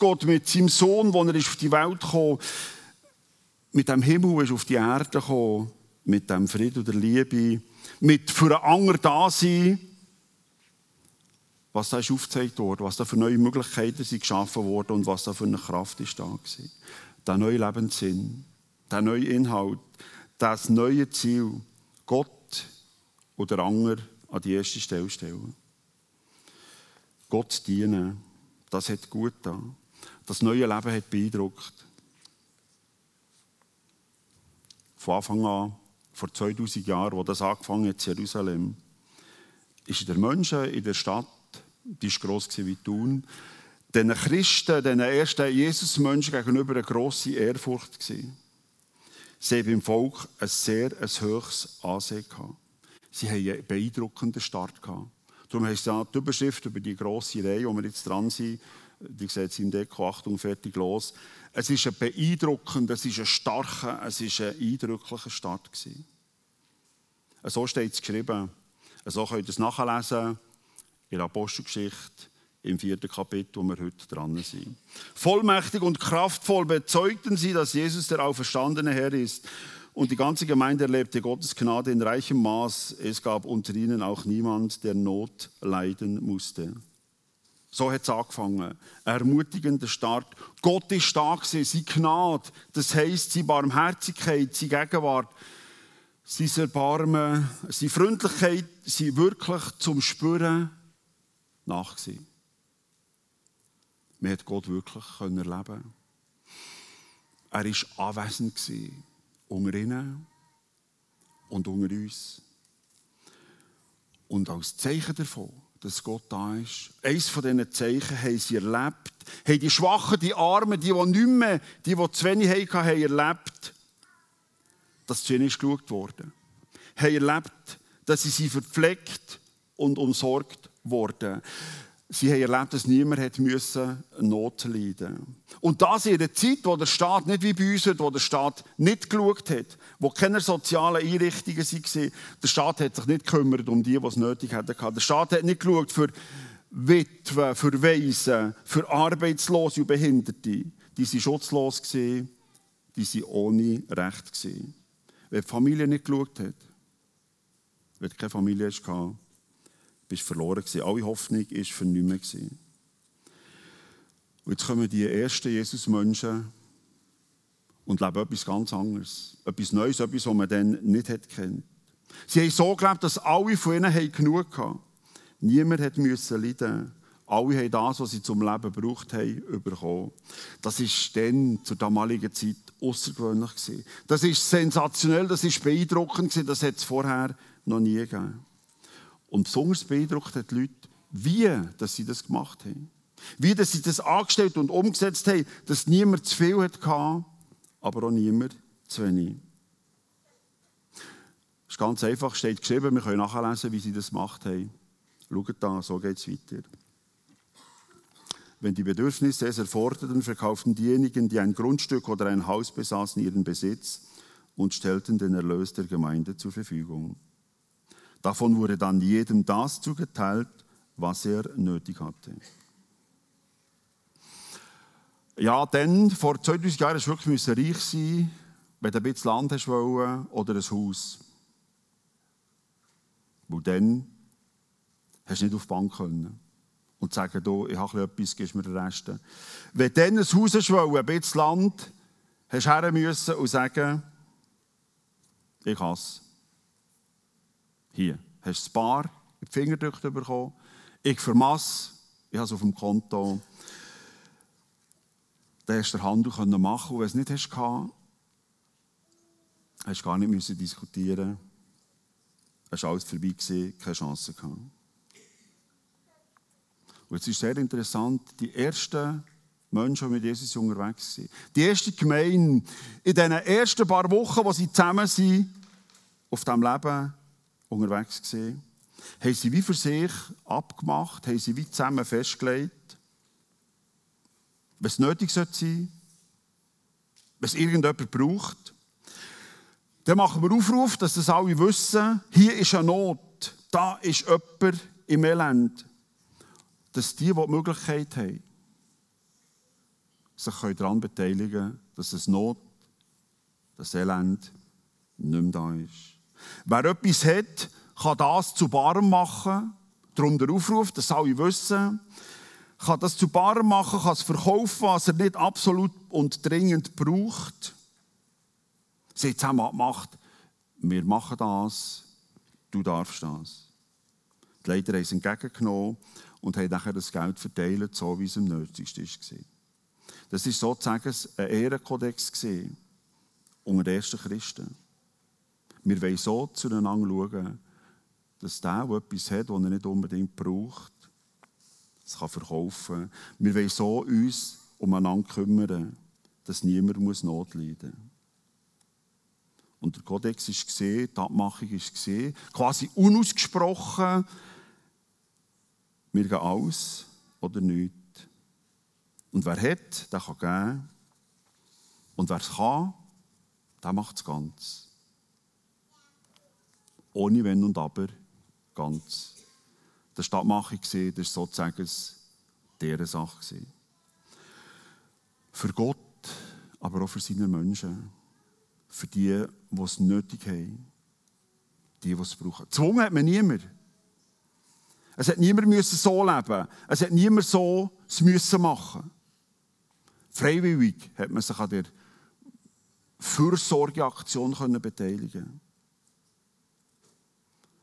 Gott mit seinem Sohn, wo er auf die Welt kam, mit dem Himmel ist auf die Erde gekommen, mit dem Frieden und der Liebe, mit für einen anderen da sein, was da ist aufgezeigt worden, was da für neue Möglichkeiten sind geschaffen worden und was da für eine Kraft ist da gewesen. Der neue Lebenssinn, der neue Inhalt, das neue Ziel, Gott oder andere an die erste Stelle stellen. Gott dienen, das hat gut da. Das neue Leben hat beeindruckt. Von Anfang an, vor 2000 Jahren, wo das angefangen hat in Jerusalem, ist der Menschen in der Stadt, die war gross wie Thun, den Christen, den ersten Jesus-Menschen gegenüber eine grosse Ehrfurcht gewesen. Sie haben im Volk ein sehr ein hohes Ansehen gehabt. Sie haben einen beeindruckenden Start gehabt. Darum heißt ja die Überschrift über die grosse Reihe, wo wir jetzt dran sind, die sieht im Deko, Achtung, fertig, los. Es ist ein beeindruckender, es ist ein starker, es ist ein eindrücklicher Start gewesen. So steht es geschrieben. So könnt ihr es nachlesen in der Apostelgeschichte im vierten Kapitel, wo wir heute dran sind. Vollmächtig und kraftvoll bezeugten sie, dass Jesus der auferstandene Herr ist. Und die ganze Gemeinde erlebte Gottes Gnade in reichem Maß. Es gab unter ihnen auch niemand, der Not leiden musste. So hat es angefangen. Ein ermutigender Start. Gott ist da gewesen, seine Gnade, das heisst, seine Barmherzigkeit, seine Gegenwart, sein Erbarmen, seine Freundlichkeit, sind wirklich zum Spüren nach gewesen. Man hat Gott wirklich erleben Er war anwesend unter ihnen und unter uns. Und als Zeichen davon, dass Gott da ist, eines von diesen Zeichen haben sie erlebt, haben die Schwachen, die Armen, die, die nicht mehr, die, die zu wenig hatten, haben erlebt, dass zu ihnen geschaut wurde. Haben erlebt, dass sie sie verpflegt und umsorgt wurden. Sie haben erlebt, dass niemand hat Not leiden. Und das in einer Zeit, wo der Staat nicht wie bei uns, wo der Staat nicht geschaut hat, wo keine sozialen Einrichtungen waren. Der Staat hat sich nicht gekümmert um die, die es nötig hatten. Der Staat hat nicht geschaut für Witwen, für Waisen, für Arbeitslose und Behinderte. Die waren schutzlos, die waren ohne Recht. Wenn die Familie nicht geschaut hat, wenn keine Familie hatte, bist verloren gewesen. Alle Hoffnung war für nichts mehr. Und jetzt kommen die ersten Jesus-Menschen und leben etwas ganz anderes. Etwas Neues, etwas, was man dann nicht hat kennt. Sie haben so gelebt, dass alle von ihnen genug hatten. Niemand musste leiden. Alle haben das, was sie zum Leben gebraucht haben, bekommen. Das war dann, zur damaligen Zeit, außergewöhnlich. Das ist sensationell, das ist beeindruckend, das hat es vorher noch nie gegeben. Und besonders beeindruckt hat die Leute, wie dass sie das gemacht haben. Wie dass sie das angestellt und umgesetzt haben, dass niemand zu viel hatte, aber auch niemand zu wenig. Das ist ganz einfach, steht geschrieben, wir können nachlesen, wie sie das gemacht haben. Schaut da, so geht es weiter. Wenn die Bedürfnisse es erforderten, verkauften diejenigen, die ein Grundstück oder ein Haus besaßen, ihren Besitz und stellten den Erlös der Gemeinde zur Verfügung. Davon wurde dann jedem das zugeteilt, was er nötig hatte. Ja, dann, vor 2000 Jahren, musste wirklich reich sein, wenn du ein bisschen Land hast wollen, oder ein Haus. Weil dann hast du nicht auf die Bank können und sagen, du, ich habe etwas, gibst mir den Rest. Wenn du dann ein Haus hast wollen, ein bisschen Land, hast du her müssen und sagen, ich habe es. Hier, hast du das Bar in bekommen. Ich vermass, ich habe es auf dem Konto. Dann hast du den Handel machen und wenn du es nicht hast, hast du gar nicht müssen diskutieren Es war alles vorbei, gewesen, keine Chance gehabt. Und jetzt ist sehr interessant, die ersten Menschen, die mit Jesus unterwegs sind. Die erste Gemeinde, in diesen ersten paar Wochen, wo sie zusammen sind, auf diesem Leben, unterwegs gesehen, haben sie wie für sich abgemacht, haben sie wie zusammen festgelegt, es nötig sein sollte, es irgendjemand braucht, dann machen wir Aufruf, dass das alle wissen, hier ist eine Not, da ist jemand im Elend, dass die, die die Möglichkeit haben, sich daran beteiligen können, dass es Not, das Elend nicht mehr da ist. Wer etwas hat, kann das zu Barem machen. Darum der Aufruf, dass alle wissen. Kann das zu Barem machen, kann es verkaufen, was er nicht absolut und dringend braucht. Sie haben zusammen gemacht, wir machen das, du darfst das. Die Leiter haben es entgegengenommen und haben nachher das Geld verteilt, so wie es am nötigsten war. Das war sozusagen ein Ehrenkodex unter den ersten Christen. Wir wollen so zueinander schauen, dass der, der etwas hat, das er nicht unbedingt braucht, es kann verkaufen kann. Wir wollen so uns umeinander kümmern, dass niemand Not leiden muss. Und der Kodex ist gesehen, die Abmachung ist gesehen, quasi unausgesprochen, wir gehen alles oder nichts. Und wer hat, der kann geben. Und wer es kann, der macht es ganz. Ohne Wenn und Aber, ganz. Das war die Abmachung, das war sozusagen deren Sache. Für Gott, aber auch für seine Menschen. Für die, die es nötig haben. Die, die es brauchen. Zwungen hat man niemand. Es hat niemand so leben Es hat niemand so es müssen machen Freiwillig hat man sich an der Fürsorgeaktion beteiligen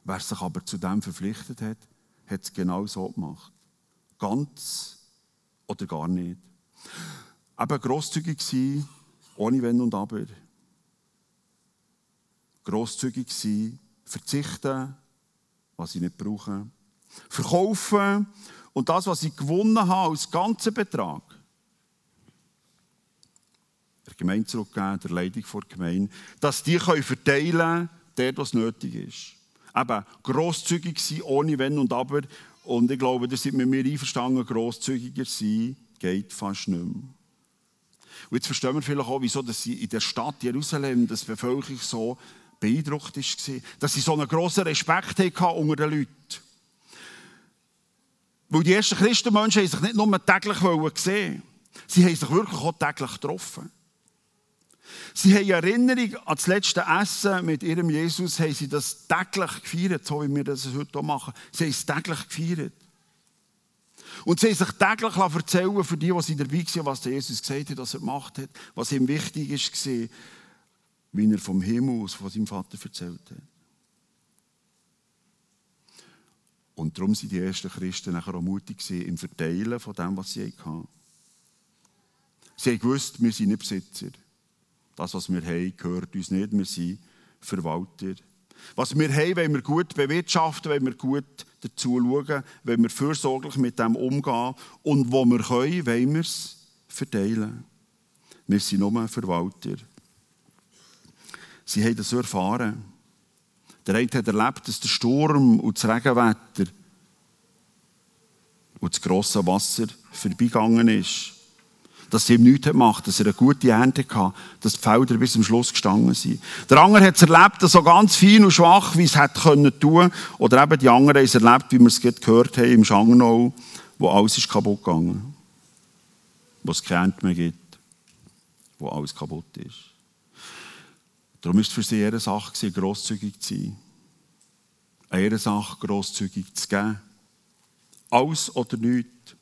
Wer sich aber zu dem verpflichtet hat, hat es genau so gemacht. Ganz oder gar nicht. Eben grosszügig sein, ohne Wenn und Aber. Grosszügig sein, verzichten, was ich nicht brauche verkaufen und das, was ich gewonnen habe, als ganzen Betrag, der Gemeinde zurückgeben, der Leitung vor der Gemeinde, dass die verteilen können, der, was nötig ist. Eben grosszügig sein, ohne Wenn und Aber. Und ich glaube, das sind mit mir einverstanden, grosszügiger sein geht fast nicht mehr. Und jetzt verstehen wir vielleicht auch, wieso dass in der Stadt Jerusalem das Bevölkerung so beeindruckt war, dass sie so einen grossen Respekt hatten unter den Leuten. Weil die ersten Christenmenschen sich nicht nur täglich gesehen sie haben sich wirklich auch täglich getroffen. Sie haben Erinnerung an das letzte Essen mit ihrem Jesus, haben sie das täglich gefeiert, so wie wir das heute auch machen. Sie haben es täglich gefeiert. Und sie haben sich täglich erzählen für die, die dabei waren, was Jesus gesagt hat, was er gemacht hat, was ihm wichtig war, wie er vom Himmel aus von seinem Vater erzählt hat. Und darum sind die ersten Christen nachher auch mutig im Verteilen von dem, was sie hatten. Sie haben gewusst, wir sind nicht Besitzer. Das, was wir haben, gehört uns nicht. Wir sind Verwalter. Was wir haben, wollen wir gut bewirtschaften, wollen wir gut dazu schauen, wollen wir fürsorglich mit dem umgehen. Und wo wir können, wollen wir es verteilen. Wir sind nur Verwalter. Sie haben das erfahren. Der eine hat erlebt, dass der Sturm und das Regenwetter und das grosse Wasser vorbeigegangen ist. Dass sie ihm nichts gemacht dass er eine gute Ernte hatte, dass die Felder bis zum Schluss gestanden sind. Der andere hat es erlebt, so ganz fein und schwach, wie es hätte können. Oder eben die anderen haben es erlebt, wie wir es gehört haben, im Schangnau, wo alles ist kaputt gegangen. Wo es keine Ernte mehr gibt. Wo alles kaputt ist. Darum ist es für sie eine Sache, grosszügig zu sein. Eine Sache, grosszügig zu geben. Alles oder nichts.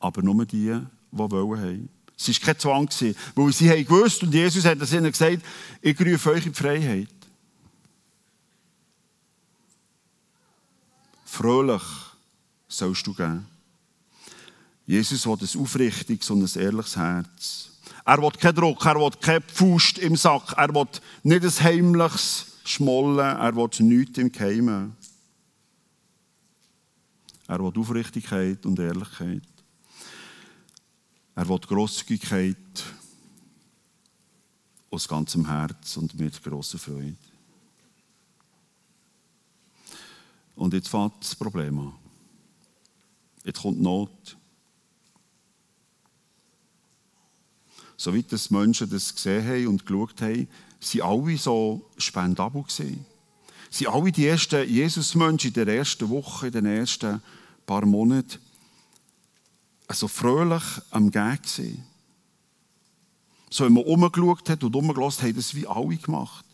Aber nur die, die wollen haben. Es war kein Zwang, weil sie gewusst und Jesus hat ihnen gesagt, ich rufe euch in die Freiheit. Fröhlich sollst du gehen. Jesus hat ein aufrichtiges und ein ehrliches Herz. Er will keinen Druck, er will keine Pfust im Sack, er will nicht ein heimliches Schmollen, er will nichts im Geheimen. Er will Aufrichtigkeit und Ehrlichkeit. Er will Grosszügigkeit aus ganzem Herz und mit grosser Freude. Und jetzt fängt das Problem an. Jetzt kommt Not. Soweit das Menschen das gesehen haben und geschaut haben, sind alle so spendabel gewesen. Sie alle die ersten Jesus-Menschen in der ersten Woche, in den ersten paar Monaten, also fröhlich am Gehen gewesen. So, wenn man umgeschaut hat und umgelassen hat, haben das wie alle gemacht.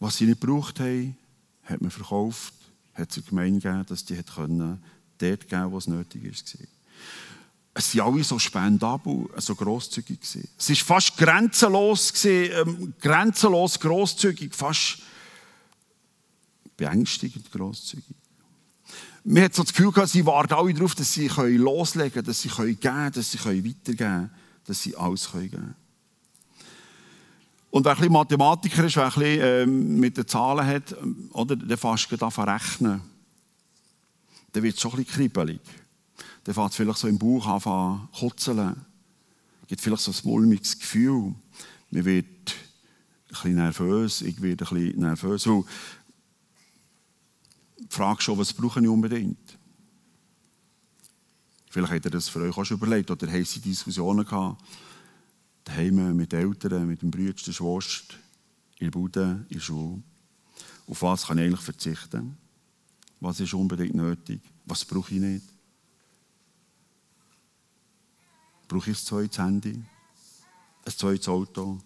Was sie nicht gebraucht haben, hat man verkauft, hat der Gemeinde gegeben, dass die können dort geben wo es nötig war. Es waren alle so spendabel, so grosszügig. Es war fast grenzenlos, ähm, grenzenlos grosszügig, fast beängstigend grosszügig. Man hat so das Gefühl gehabt, sie warten alle darauf, dass sie loslegen können, dass sie geben können, dass sie weitergeben können, dass sie alles geben können. Und wer ein bisschen Mathematiker ist, wer ein bisschen ähm, mit den Zahlen hat, ähm, oder, der fast an rechnen. Dann wird es schon ein bisschen kribbelig. Dann fängt es vielleicht so im Bauch an zu kutzeln. Es gibt vielleicht so ein mulmiges Gefühl. Man wird ein bisschen nervös, ich werde ein bisschen nervös. Weil Frage schon, was brauche ich unbedingt? Vielleicht habt ihr das für euch auch schon überlegt oder haben Sie Diskussionen gehabt, daheim mit Eltern, mit dem Bruder, der Schwester, in der Bude, in der Schule. Auf was kann ich eigentlich verzichten? Was ist unbedingt nötig? Was brauche ich nicht? Brauche ich ein zweites Handy? Ein zweites Auto?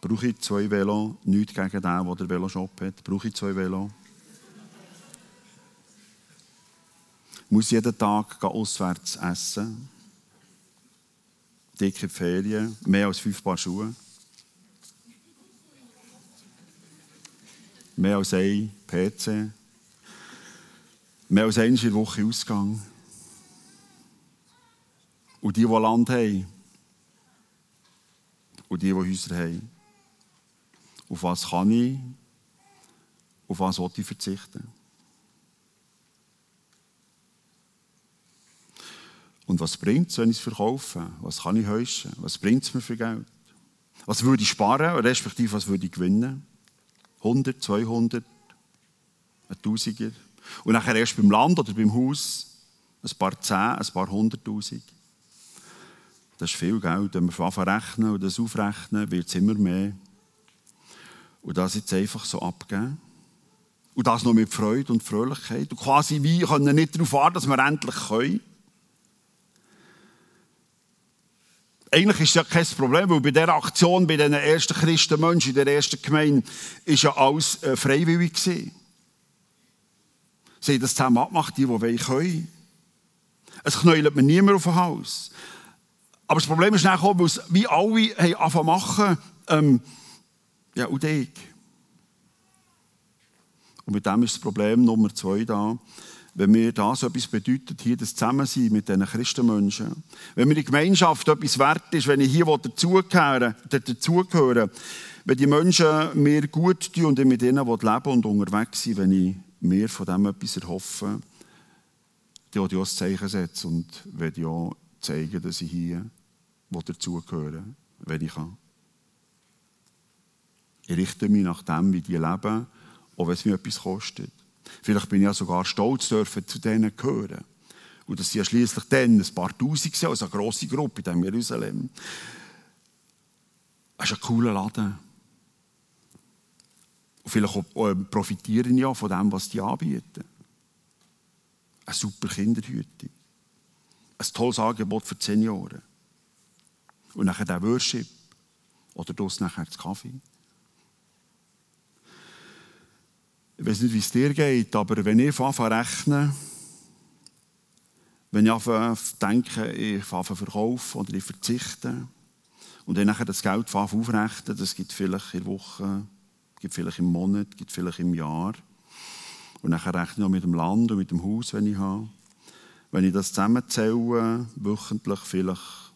Brauche ich zwei Velo? Nichts gegen den, der den Veloshop hat. Brauche ich zwei Velo? Muss jeden Tag auswärts essen. Dicke Ferien, mehr als fünf Paar Schuhe. Mehr als ein PC. Mehr als eine Woche Ausgang. Und die, die Land haben. Und die, die Häuser haben. Auf was kann ich? Auf was will ich verzichten? Und was bringt es, wenn ich es verkaufe? Was kann ich heuschen? Was bringt es mir für Geld? Was würde ich sparen, respektive was würde ich gewinnen? 100, 200, ein Tausiger. Und nachher erst beim Land oder beim Haus ein paar Zehn, ein paar Hunderttausend. Das ist viel Geld. Wenn wir anfangen rechnen und das aufrechnen, wird es immer mehr. Und das jetzt einfach so abgeben. Und das noch mit Freude und Fröhlichkeit. Und quasi wie können nicht darauf warten, dass wir endlich können. Eigentlich ist ja kein Problem, weil bei dieser Aktion, bei den ersten Christenmenschen in der ersten Gemeinde, ist ja alles äh, freiwillig gewesen. Sie haben das zusammen abgemacht, die, die wollen können. Es knäuelt mir niemand auf ein Haus. Aber das Problem ist nachher, weil es wie alle haben angefangen machen, ähm, ja, und ich. Und mit dem ist das Problem Nummer zwei da wenn mir das etwas bedeutet, hier das Zusammensein mit diesen Christenmenschen. Wenn mir die Gemeinschaft etwas wert ist, wenn ich hier dazugehöre, dazugehöre wenn die Menschen mir gut tun und ich mit ihnen leben und unterwegs sind, wenn ich mir von dem etwas erhoffe, dann will ich auch ein Zeichen setzen und will auch zeigen, dass ich hier dazugehöre, wenn ich kann. Ich richte mich nach dem, wie die leben, auch wenn es mir etwas kostet. Vielleicht bin ich ja sogar stolz, dürfen zu denen gehören. Und das sind ja schließlich dann ein paar Tausend, also eine grosse Gruppe in Jerusalem. Das ist ein cooler Laden. Und vielleicht profitieren ja von dem, was die anbieten. Eine super Kinderhütte. Ein tolles Angebot für die Senioren. Und nachher der Worship. Oder das nachher das Kaffee. Ich weiß nicht, wie es dir geht, aber wenn ich anfange rechnen, wenn ich anfange denke, ich anfange verkaufen oder ich verzichte und dann das Geld aufrechnen, das gibt vielleicht in der Woche, gibt vielleicht im Monat, gibt vielleicht im Jahr. Und nachher rechne ich auch mit dem Land und mit dem Haus, wenn ich habe. Wenn ich das zusammenzähle, wöchentlich vielleicht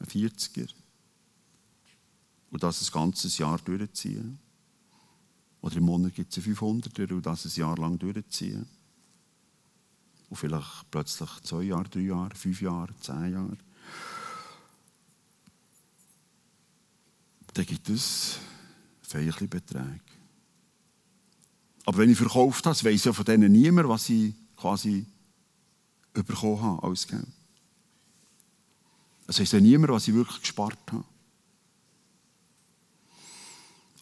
ein 40er. Und das ein ganzes Jahr durchziehen. Oder im Monat gibt es 500 und das ein Jahr lang durchziehen. Und vielleicht plötzlich zwei Jahre, drei Jahre, fünf Jahre, zehn Jahre. Dann gibt es feierliche Beträge. Aber wenn ich verkauft habe, weiss ja von denen niemand, was ich quasi bekommen habe als Geld. Es weiss ja niemand, was ich wirklich gespart habe.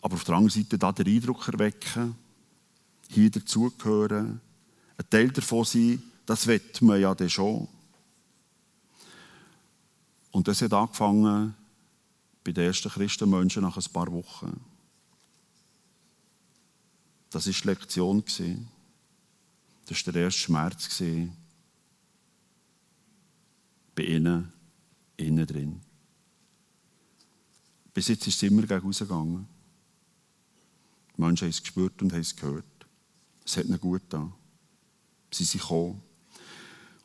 Aber auf der anderen Seite da den Eindruck erwecken, hier dazugehören, ein Teil davon sein, das wird man ja dann schon. Und das hat angefangen bei den ersten Christenmenschen nach ein paar Wochen. Das war die Lektion. Das war der erste Schmerz bei ihnen, innen drin. Bis jetzt ist es immer gegen rausgegangen. Die Menschen haben es gespürt und haben es gehört. Es hat ihnen gut getan. Sie sind gekommen.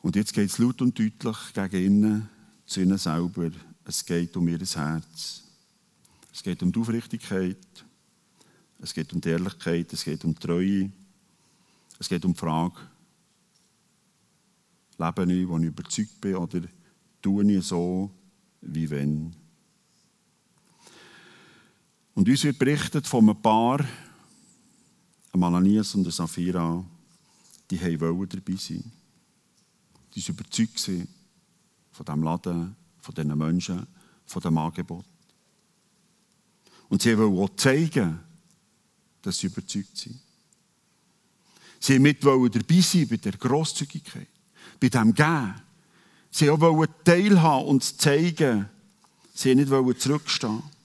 Und jetzt geht es laut und deutlich gegen ihnen, zu ihnen selber. Es geht um ihr Herz. Es geht um die Aufrichtigkeit. Es geht um die Ehrlichkeit. Es geht um die Treue. Es geht um die Frage, lebe ich, wo ich überzeugt bin, oder tue ich so, wie wenn? Und uns wird berichtet von einem Paar, einem Ananias und einem Sapphira, die wollten dabei sein. Die waren überzeugt von diesem Laden, von diesen Menschen, von dem Angebot. Und sie wollten auch zeigen, dass sie überzeugt sind. Sie wollten dabei sein bei der Grosszügigkeit, bei dem Gehen. Sie wollten teilhaben und zeigen. Sie nicht zurückstehen.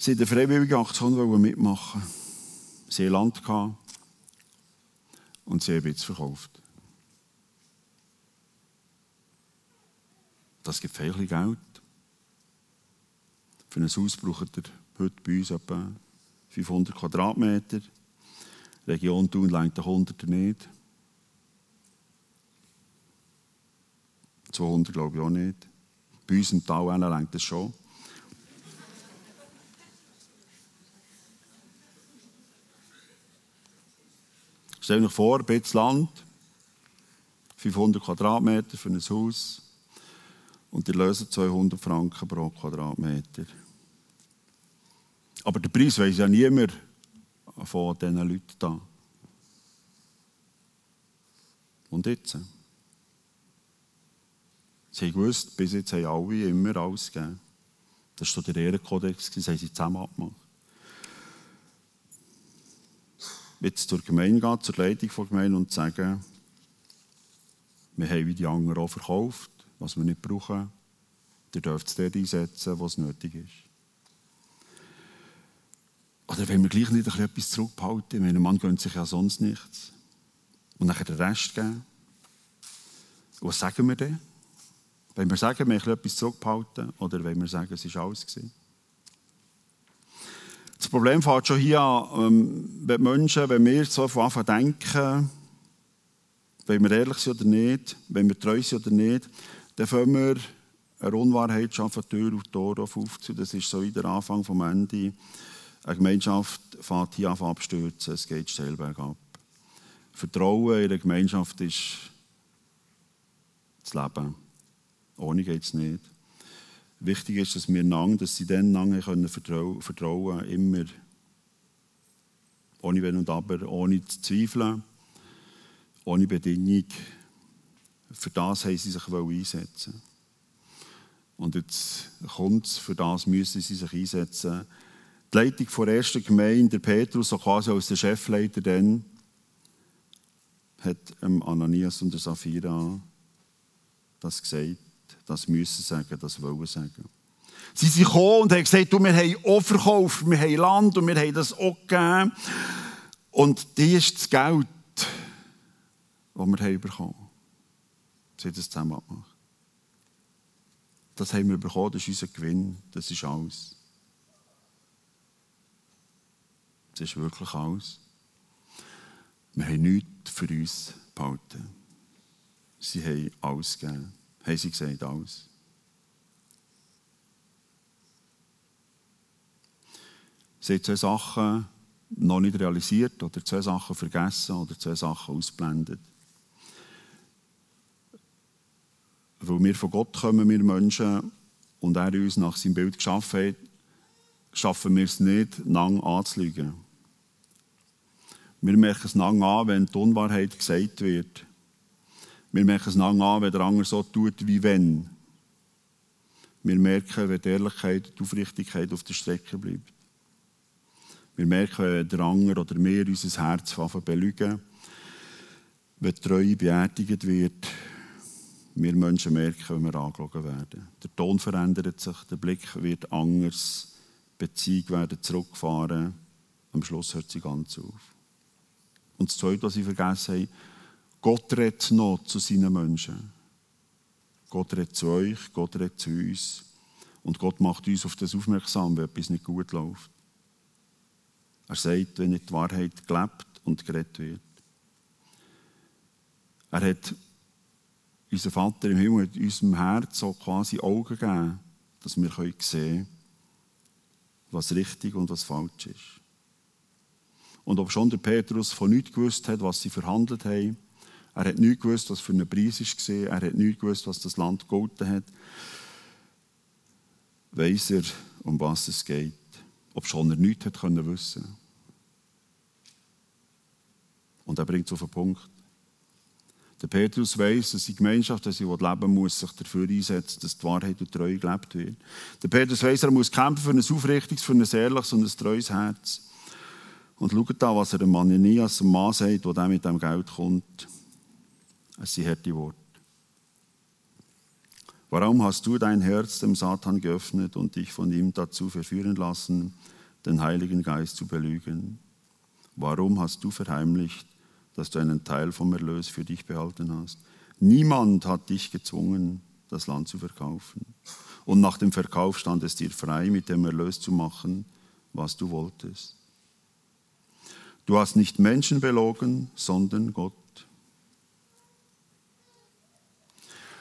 Sie in der freiwilligen Aktion mitmachen. Sie hatten Land und sie haben jetzt verkauft. Das gibt viel Geld. Für ein Haus braucht ihr heute bei uns etwa 500 Quadratmeter. Die Region Thun längt der 100 nicht. 200 glaube ich auch nicht. Bei uns im Tal längt das schon. Stell dir vor, ein bisschen Land, 500 Quadratmeter für ein Haus und die lösen 200 Franken pro Quadratmeter. Aber der Preis weiß ja niemand von diesen Leuten da. Und jetzt? Sie gewusst, bis jetzt haben alle immer alles gegeben. Das war der Ehrenkodex, das haben sie zusammen abgemacht. Jetzt zur Gemeinde gehen, zur Leitung der Gemeinde und sagen, wir haben wie die anderen auch verkauft, was wir nicht brauchen. Ihr dürft es dort einsetzen, was nötig ist. Oder wenn wir gleich nicht etwas zurückbehalten, mein Mann gönnt sich ja sonst nichts. Und nachher den Rest geben. Was sagen wir denn? Wenn wir sagen, wir haben etwas zurückbehalten, oder wenn wir sagen, es war alles gewesen? Das Problem fängt schon hier an, ähm, wenn Menschen, wenn wir so von Anfang denken, wenn wir ehrlich sind oder nicht, wenn wir treu sind oder nicht, dann fangen wir eine Unwahrheit schaffen, Tür und Tor aufzuziehen. Das ist so wie der Anfang vom Ende. Eine Gemeinschaft fängt hier an abstürzen, es geht steil bergab. Vertrauen in der Gemeinschaft ist das Leben. Ohne geht es nicht. Wichtig ist, dass wir lang, dass sie dann lange können vertrauen, vertrauen, immer ohne Wenn und Aber, ohne zu zweifeln, ohne Bedingung. Für das haben sie sich einsetzen Und jetzt kommt es, für das müssen sie sich einsetzen. Die Leitung der ersten Gemeinde, der Petrus, so quasi als der Chefleiter, dann, hat Ananias und Sapphira das gesagt das müssen sagen, das wollen sagen. Sie sind gekommen und haben gesagt, du, wir haben auch verkauft, wir haben Land und wir haben das auch gegeben. Und das ist das Geld, das wir haben bekommen haben. Sie haben das zusammen gemacht. Das haben wir bekommen, das ist unser Gewinn, das ist alles. Das ist wirklich alles. Wir haben nichts für uns behalten. Sie haben alles gegeben haben sie gesagt, alles. Sie haben zwei Sachen noch nicht realisiert oder zwei Sachen vergessen oder zwei Sachen ausblendet. Weil wir von Gott kommen, wir Menschen, und er uns nach seinem Bild geschaffen hat, schaffen wir es nicht, lang anzulügen. Wir merken es lang an, wenn die Unwahrheit gesagt wird. Wir merken es lang an, wenn der andere so tut, wie wenn. Wir merken, wenn die Ehrlichkeit, die Aufrichtigkeit auf der Strecke bleibt. Wir merken, wenn der andere oder wir unser Herz belügen, wenn die Treue beerdigt wird. wir Menschen merken, wenn wir angeschaut werden. Der Ton verändert sich, der Blick wird anders, Beziehungen werden zurückgefahren, am Schluss hört sie ganz auf. Und das Zweite, was ich vergessen habe, Gott redet noch zu seinen Menschen. Gott redet zu euch, Gott redet zu uns. Und Gott macht uns auf das aufmerksam, wenn etwas nicht gut läuft. Er sagt, wenn nicht die Wahrheit gelebt und geredet wird. Er hat, unser Vater im Himmel, hat unserem Herz so quasi Augen gegeben, dass wir sehen können, was richtig und was falsch ist. Und ob schon der Petrus von nichts gewusst hat, was sie verhandelt haben, er hat nicht gewusst, was für ein Preis war, er hat nicht gewusst, was das Land gegolten hat, weiß er, um was es geht, ob schon er nichts hat können. Und er bringt es auf den Punkt. Der Petrus weiß, dass die Gemeinschaft, dass sie leben muss, sich dafür einsetzt, dass die Wahrheit und Treue gelebt wird. Der Petrus weiß, er muss kämpfen für ein aufrichtiges, für ein ehrliches und ein treues Herz. Und schaut da, was er dem Ananias, dem Mann sagt, der mit dem Geld kommt. Es sind harte Worte. Warum hast du dein Herz dem Satan geöffnet und dich von ihm dazu verführen lassen, den Heiligen Geist zu belügen? Warum hast du verheimlicht, dass du einen Teil vom Erlös für dich behalten hast. Niemand hat dich gezwungen, das Land zu verkaufen. Und nach dem Verkauf stand es dir frei, mit dem Erlös zu machen, was du wolltest. Du hast nicht Menschen belogen, sondern Gott.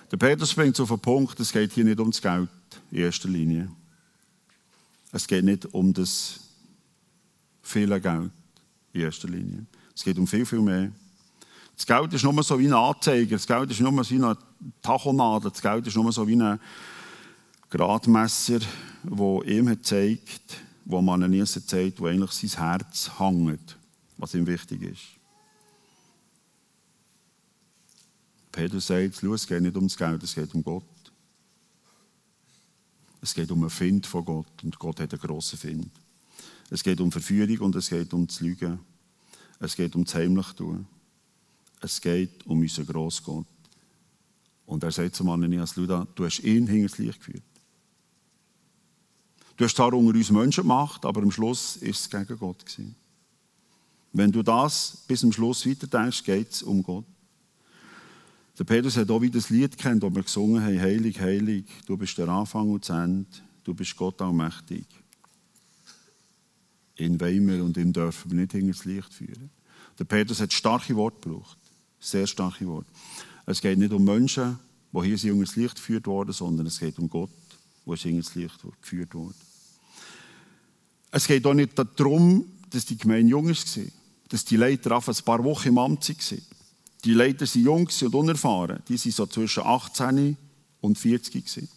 Der Petrus bringt auf den Punkt, es geht hier nicht ums Geld in erster Linie. Es geht nicht um das viele Geld in erster Linie. Es geht um viel, viel mehr. Das Geld ist nur so wie ein Anzeiger, das Geld ist nur so wie eine Tachonadel, das Geld ist nur so wie ein Gradmesser, wo ihm zeigt, wo man zeigt, wo eigentlich sein Herz hängt, was ihm wichtig ist. Peter sagt, es geht nicht ums Geld, es geht um Gott. Es geht um einen Find von Gott und Gott hat einen grossen Find. Es geht um Verführung und es geht um das Lügen. Es geht um das Heimlichtun. Es geht um unseren Grossgott. Und er sagt zum Ananias, Luda, du hast ihn hinter das Licht geführt. Du hast zwar unter uns Menschen gemacht, aber am Schluss ist es gegen Gott. Gewesen. Wenn du das bis zum Schluss weiterdenkst, geht es um Gott. Der Petrus hat auch wieder das Lied kennt, wo wir gesungen haben, Heilig, Heilig, du bist der Anfang und das Ende, du bist Gott allmächtig. In Weimar und ihn dürfen wir nicht hinter das Licht führen. Der Petrus hat starke Worte gebraucht. Sehr starke Worte. Es geht nicht um Menschen, die hier sind das Licht geführt wurden, sondern es geht um Gott, wo ist das Licht geführt wurde. Es geht auch nicht darum, dass die Gemeinde jung war, dass die Leiter ein paar Wochen im Amt waren. Die Leiter waren jung und unerfahren. Die waren so zwischen 18 und 40 gewesen.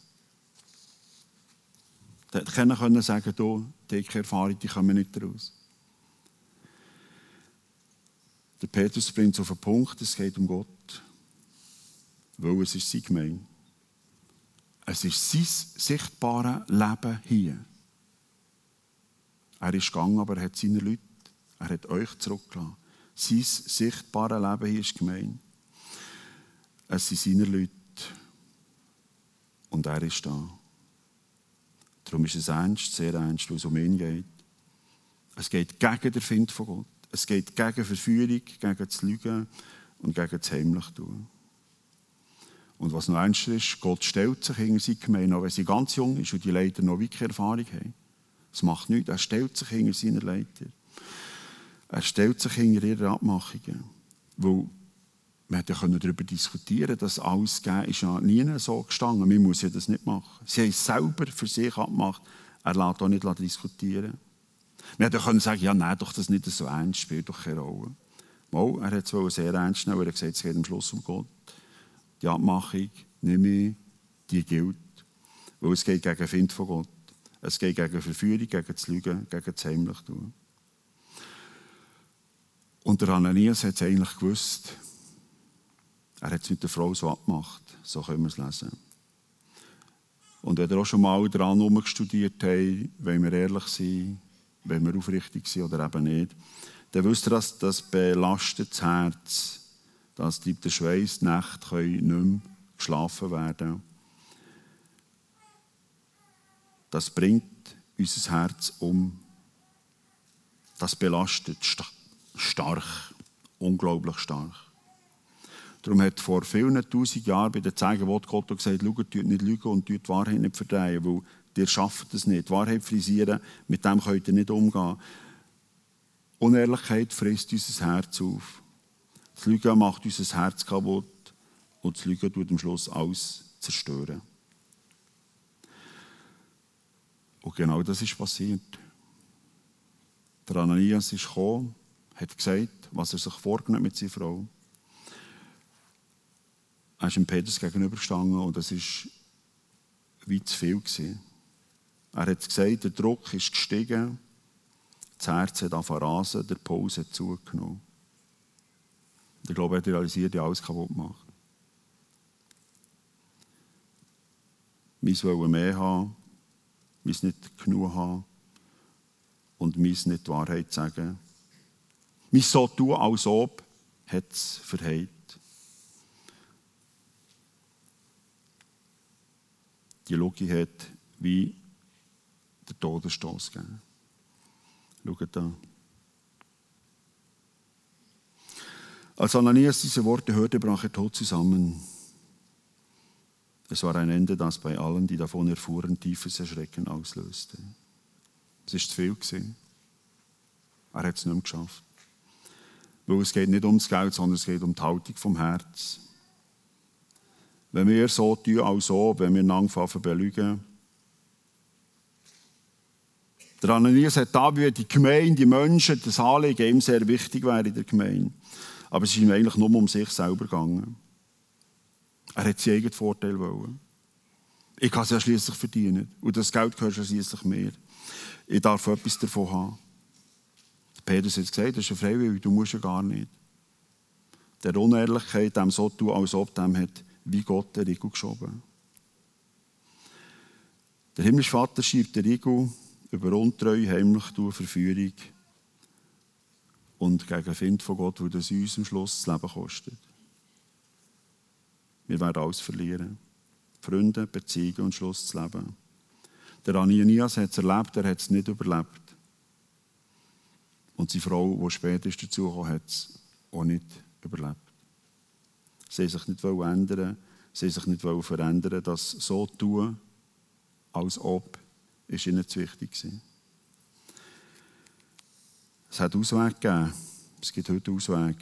Da können sagen, du, dicke Erfahrung, die kommen nicht raus. Der Petrus bringt es auf den Punkt, es geht um Gott. Weil es ist sein Gemein. Es ist sein sichtbares Leben hier. Er ist gegangen, aber er hat seine Leute, er hat euch zurückgelassen. Sein sichtbares Leben hier ist gemein. Es sind seine Leute. Und er ist da. Darum ist es ernst, sehr ernst, weil es um ihn geht. Es geht gegen den Find von Gott. Es geht gegen Verführung, gegen das Lügen und gegen das Heimlichtun. Und was noch ernster ist, Gott stellt sich hinter seine Gemeinde, auch wenn sie ganz jung ist und die Leiter noch wirklich Erfahrung haben. Das macht nichts. Er stellt sich hinter seine Leiter. Er stellt sich hinter ihre Abmachungen. Weil wir hätten darüber diskutieren dass alles geben ist ja nie so gestanden. Man muss ja das nicht machen. Sie haben es selber für sich abgemacht. Er lässt auch nicht diskutieren. Wir hätten können sagen, ja, nein, doch das nicht so ernst, spielt doch keine Rolle. Mal, er hat es sehr ernst genommen, er hat gesagt, es geht am Schluss um Gott. Die Abmachung, nicht mehr, die gilt. Weil es geht gegen den Find von Gott. Es geht gegen Verführung, gegen das Lügen, gegen das Heimlichtun. Und der Ananias hat es eigentlich gewusst. Er hat es mit der Frau so abgemacht. So können wir es lesen. Und wenn ihr auch schon mal daran studiert habt, wenn wir ehrlich sind, wenn wir aufrichtig sind oder eben nicht, dann wisst ihr, dass das belastet das Herz, das treibt der Schweiß, die können nicht mehr geschlafen werden. Das bringt unser Herz um. Das belastet stark, unglaublich stark. Darum hat vor vielen tausend Jahren bei den Zeigen Gott gesagt, schaut, nicht lügen und die Wahrheit nicht verdrehen, weil ihr schafft es nicht. Die Wahrheit frisieren, mit dem könnt ihr nicht umgehen. Unehrlichkeit frisst unser Herz auf. Das Lügen macht unser Herz kaputt und das Lügen tut am Schluss alles zerstören. Und genau das ist passiert. Der Ananias ist gekommen, hat gesagt, was er sich vorgenommen mit seiner Frau. Er ist dem Petrus gegenübergestanden und das war wie zu viel. Gewesen. Er hat gesagt, der Druck ist gestiegen, das Herz hat angefangen rasen, der Puls hat zugenommen. Ich glaube, er hat realisiert, ja, alles kaputt gemacht. Wir wollen mehr haben, wir nicht genug haben und wir nicht die Wahrheit sagen. Wir so tun, als ob, hat es verheilt. Die Logik hat wie der Todesstoß gegeben. Schaut da. Als Ananias diese Worte hörte, brach er tot zusammen. Es war ein Ende, das bei allen, die davon erfuhren, tiefes Erschrecken auslöste. Es ist zu viel. Er hat es nicht mehr geschafft. Weil es geht nicht ums Geld, sondern es geht um die Haltung vom Herz. Wenn wir so tun, als ob, wenn wir einander belügen, der Ananias hat da wie die Gemeinde, die Menschen, das Anliegen ihm sehr wichtig wäre in der Gemeinde. Aber es ist ihm eigentlich nur um sich selber gegangen. Er hat seinen eigenen Vorteil wollen. Ich kann es ja schließlich verdienen. Und das Geld gehört ja schließlich mir. Ich darf etwas davon haben. Petrus hat gesagt, das ist eine Freiwillig, du musst ja gar nicht. Der Unehrlichkeit, dem so tun, als ob dem hat wie Gott den Riegel geschoben. Der himmlische Vater schiebt den Riegel über Untreue, Heimlichtum, Verführung und gegen Find von Gott, weil das uns am Schluss das Leben kostet. Wir werden alles verlieren. Freunde, Beziehungen und Schluss das Leben. Der Ananias hat es erlebt, er hat es nicht überlebt. Und seine Frau, die später ist dazugekommen hat es auch nicht überlebt. Sie sich nicht ändern sie sich nicht verändern das so tun, als ob ist ihnen zu wichtig gewesen. Es hat Ausweg gegeben. Es gibt heute Ausweg.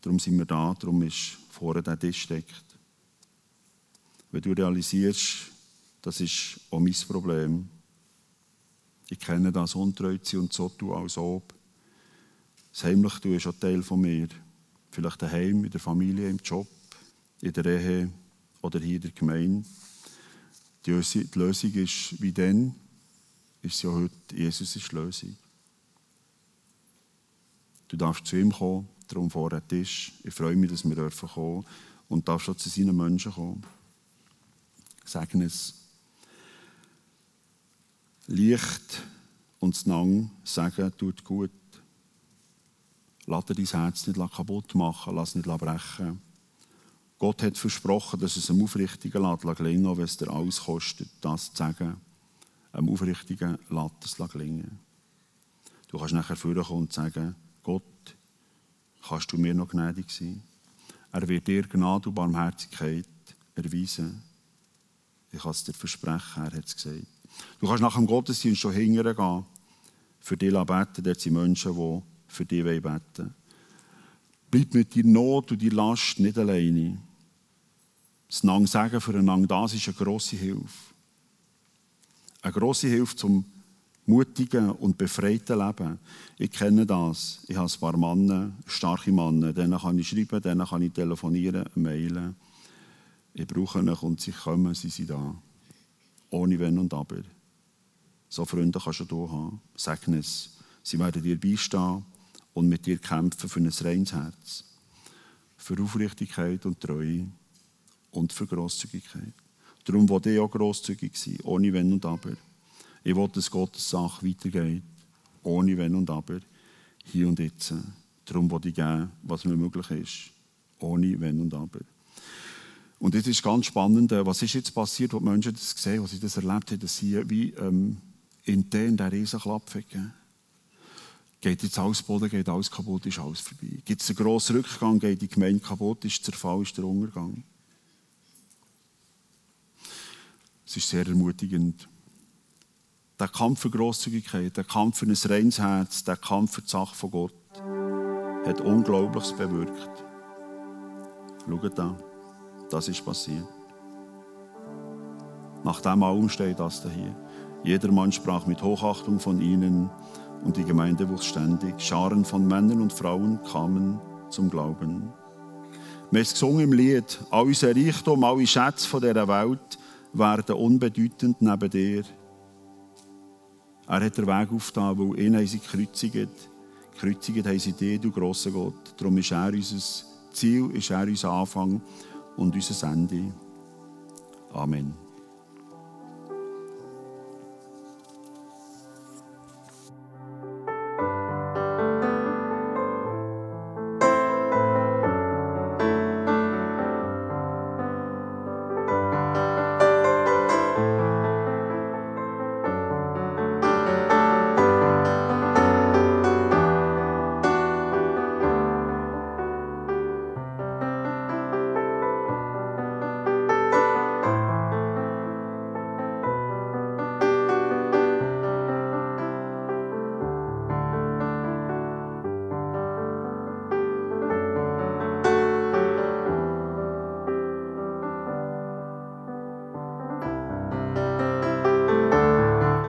Darum sind wir da, darum ist vorne der Tisch steckt. Wenn du realisierst, das ist auch mein Problem. Ich kenne das untreu und so tun, als ob. Das Heimlichtun ist auch Teil von mir. Vielleicht daheim, in der Familie, im Job, in der Ehe oder hier in der Gemeinde. Die Lösung ist wie dann, ist ja heute, Jesus ist die Lösung. Du darfst zu ihm kommen, darum vor den Tisch. Ich freue mich, dass wir dürfen kommen und darfst auch zu seinen Menschen kommen. Sagen es. Licht und Nang sagen tut gut. Lass dein Herz nicht kaputt machen, lass es nicht brechen. Gott hat versprochen, dass es einem Aufrichtigen gelingen lässt, wenn es dir alles kostet, das zu sagen einem aufrichtigen Lattes gelingen Du kannst nachher vorkommen und sagen, Gott, kannst du mir noch gnädig sein? Er wird dir Gnade und Barmherzigkeit erweisen. Ich kann es dir versprechen, er hat es gesagt. Du kannst nach dem Gottesdienst schon hingern gehen, für dich beten. Dort sind Menschen, die für dich beten wollen. Bleib mit deiner Not und deiner Last nicht alleine. Das Nang sagen füreinander, das ist eine grosse Hilfe eine grosse Hilfe zum mutigen und befreiten Leben. Ich kenne das. Ich habe ein paar Männer, starke Männer. Denen kann ich schreiben, denen kann ich telefonieren, mailen. Ich brauche ihn und sie kommen, sie sind da. Ohne Wenn und Aber. So Freunde kannst du haben. Sag es. Sie werden dir beistehen und mit dir kämpfen für ein reines Herz. Für Aufrichtigkeit und Treue und für Grosszügigkeit. Darum wollte ich auch grosszügig sein, ohne Wenn und Aber. Ich wollte, dass Gottes Sache weitergeht, ohne Wenn und Aber, hier und jetzt. Darum wollte ich geben, was mir möglich ist, ohne Wenn und Aber. Und jetzt ist ganz spannend, äh, was ist jetzt passiert, wo die Menschen das sehen, was sie das erlebt haben, dass sie wie ähm, intern der Riesenklapp gegeben Geht jetzt alles Boden, geht alles kaputt, ist alles vorbei. Gibt es einen grossen Rückgang, geht die Gemeinde kaputt, ist Zerfall, ist der Untergang. Es ist sehr ermutigend. Der Kampf für Grosszügigkeit, der Kampf für ein reines Herz, der Kampf für die Sache von Gott hat Unglaubliches bewirkt. Schaut da, das ist passiert. Nach dem allem steht das da hier. Jedermann sprach mit Hochachtung von ihnen und die Gemeinde wuchs ständig. Scharen von Männern und Frauen kamen zum Glauben. Wir haben gesungen im Lied, all unser Reichtum, alle Schätze dieser Welt werden unbedeutend neben dir. Er hat den Weg aufgetan, weil ihn haben sie gekreuzigt. Gekreuzigt haben sie dich, du grosser Gott. Darum ist er unser Ziel, ist er unser Anfang und unser Ende. Amen.